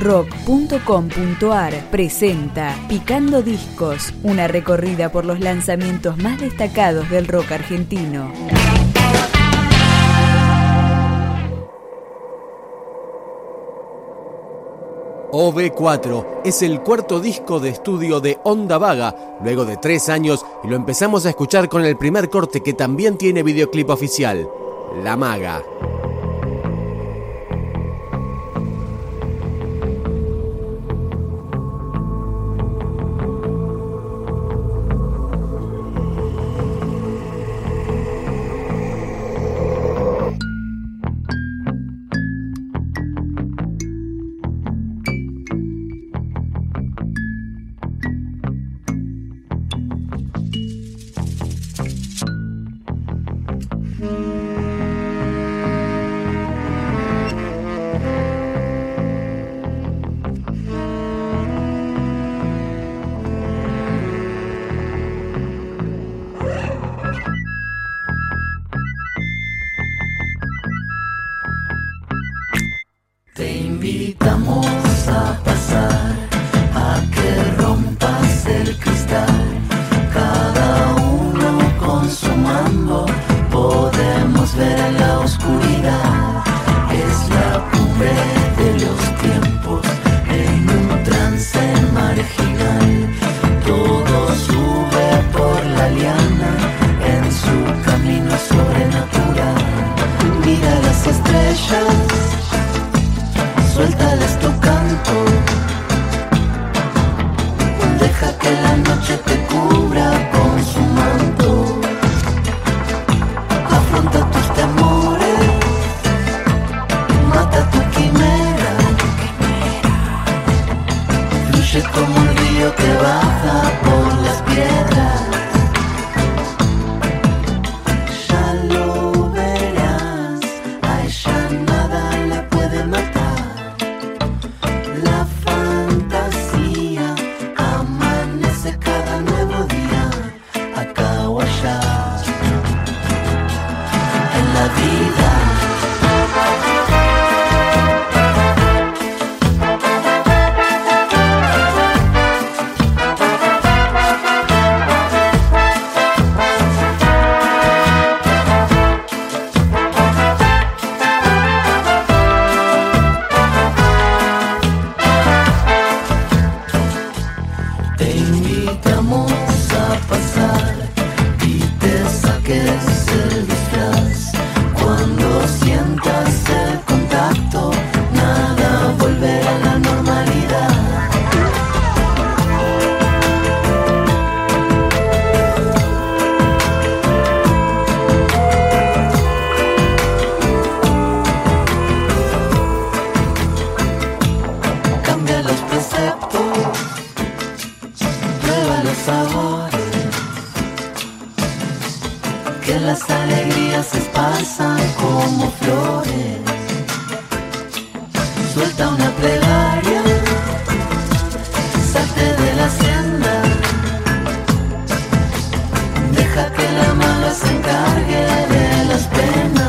rock.com.ar presenta Picando Discos, una recorrida por los lanzamientos más destacados del rock argentino. OV4 es el cuarto disco de estudio de Onda Vaga, luego de tres años, y lo empezamos a escuchar con el primer corte que también tiene videoclip oficial, La Maga. school Viva. que las alegrías se pasan como flores. Suelta una plegaria, salte de la senda, deja que la mala se encargue de las penas.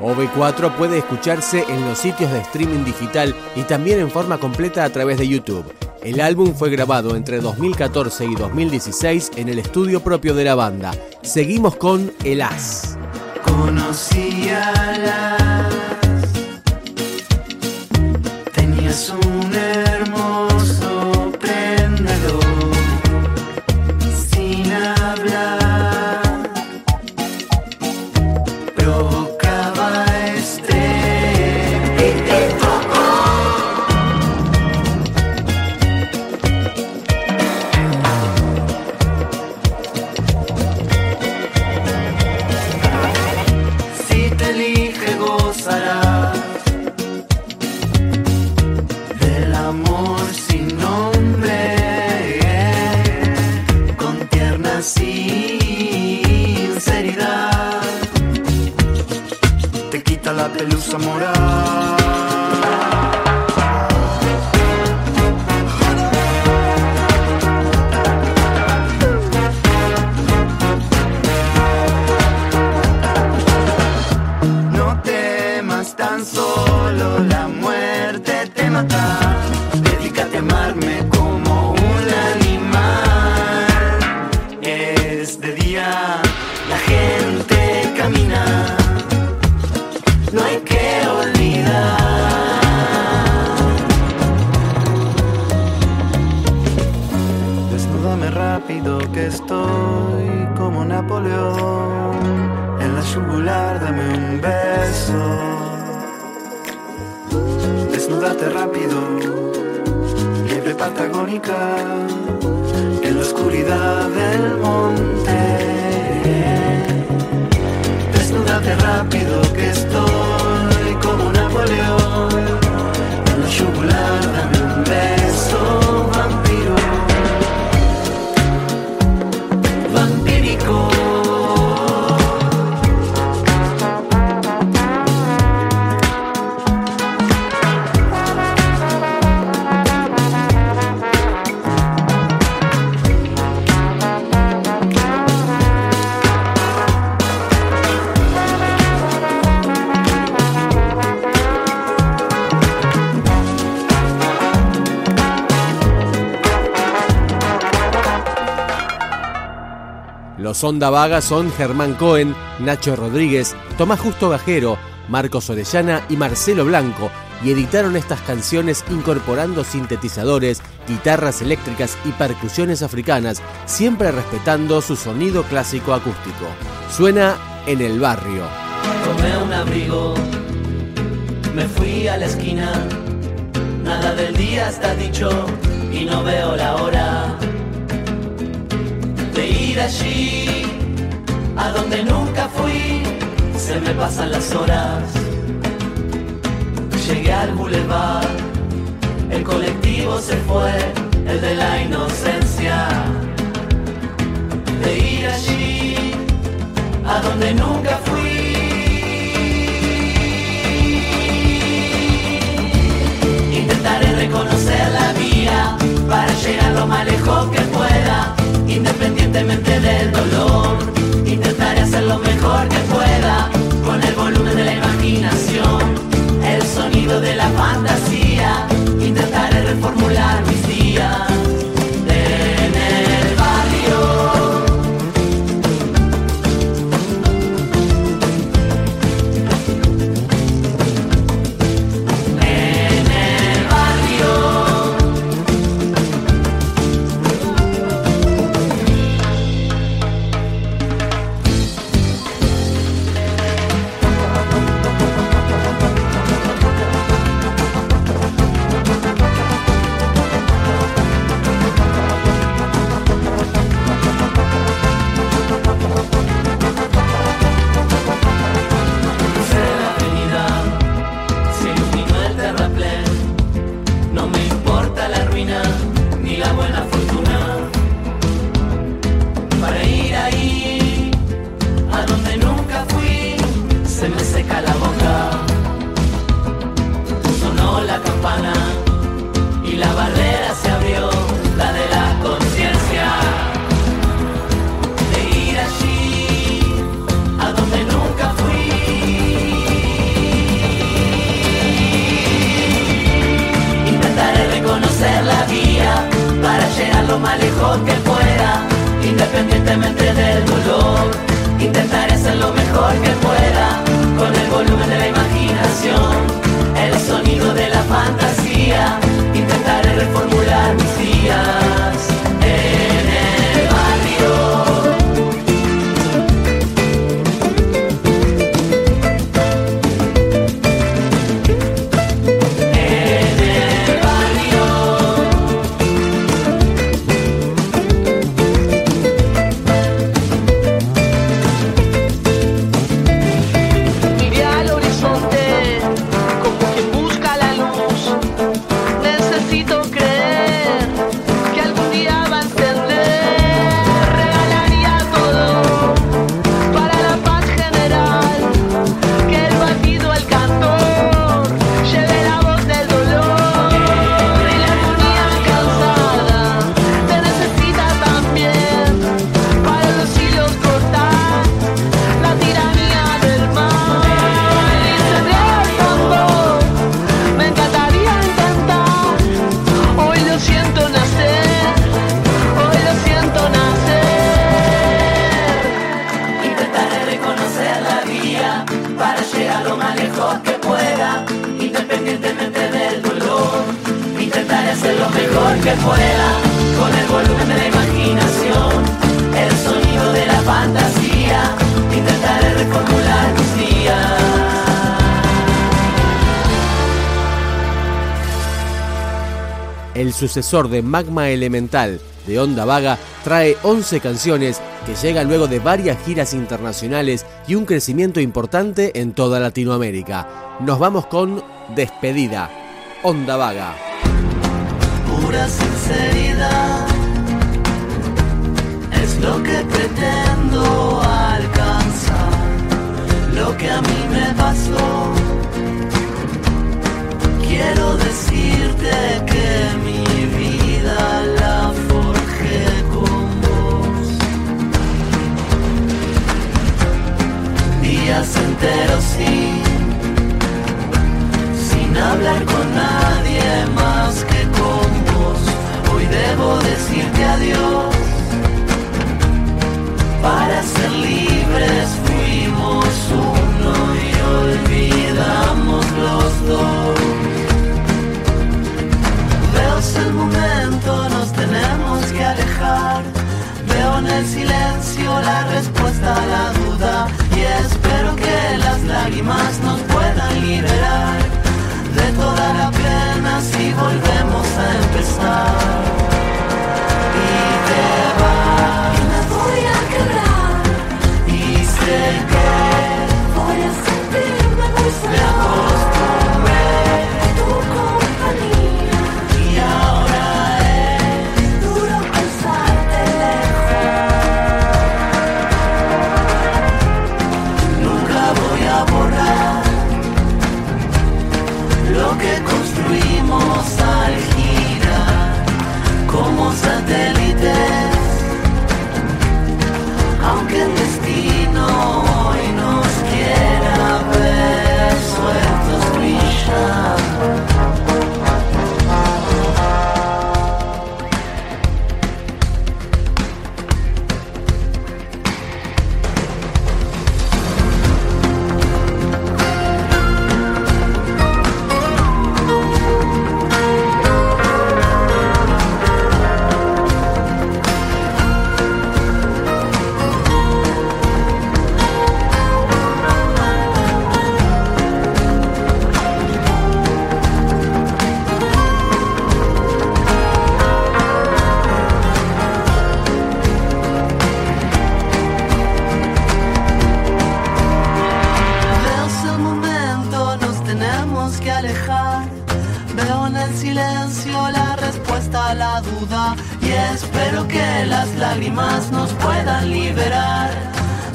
OV4 puede escucharse en los sitios de streaming digital y también en forma completa a través de YouTube. El álbum fue grabado entre 2014 y 2016 en el estudio propio de la banda. Seguimos con El As. Conocí. Sinceridad, te quita la pelusa moral. En la oscuridad del monte. Desnúdate rápido que estoy Los Onda Vaga son Germán Cohen, Nacho Rodríguez, Tomás Justo Gajero, Marcos Orellana y Marcelo Blanco, y editaron estas canciones incorporando sintetizadores, guitarras eléctricas y percusiones africanas, siempre respetando su sonido clásico acústico. Suena en el barrio. Un abrigo, me fui a la esquina, nada del día está dicho y no veo la hora ir allí, a donde nunca fui, se me pasan las horas. Llegué al boulevard, el colectivo se fue, el de la inocencia. De ir allí, a donde nunca fui. Intentaré reconocer la vía para llegar lo más lejos que pueda, independientemente del dolor. Intentaré hacer lo mejor que pueda con el volumen de la imaginación, el sonido de la fantasía. independientemente del dolor, intentaré ser lo mejor que pueda. El sucesor de Magma Elemental de Onda Vaga, trae 11 canciones que llegan luego de varias giras internacionales y un crecimiento importante en toda Latinoamérica. Nos vamos con Despedida, Onda Vaga. Pura sinceridad es lo que pretendo alcanzar, lo que a mí me pasó. Quiero decirte que mi vida la forjé con vos. Días enteros sin, sin hablar con nadie más que con vos. Hoy debo decirte adiós. Para ser libres fuimos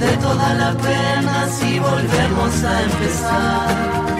de toda la pena si volvemos a empezar.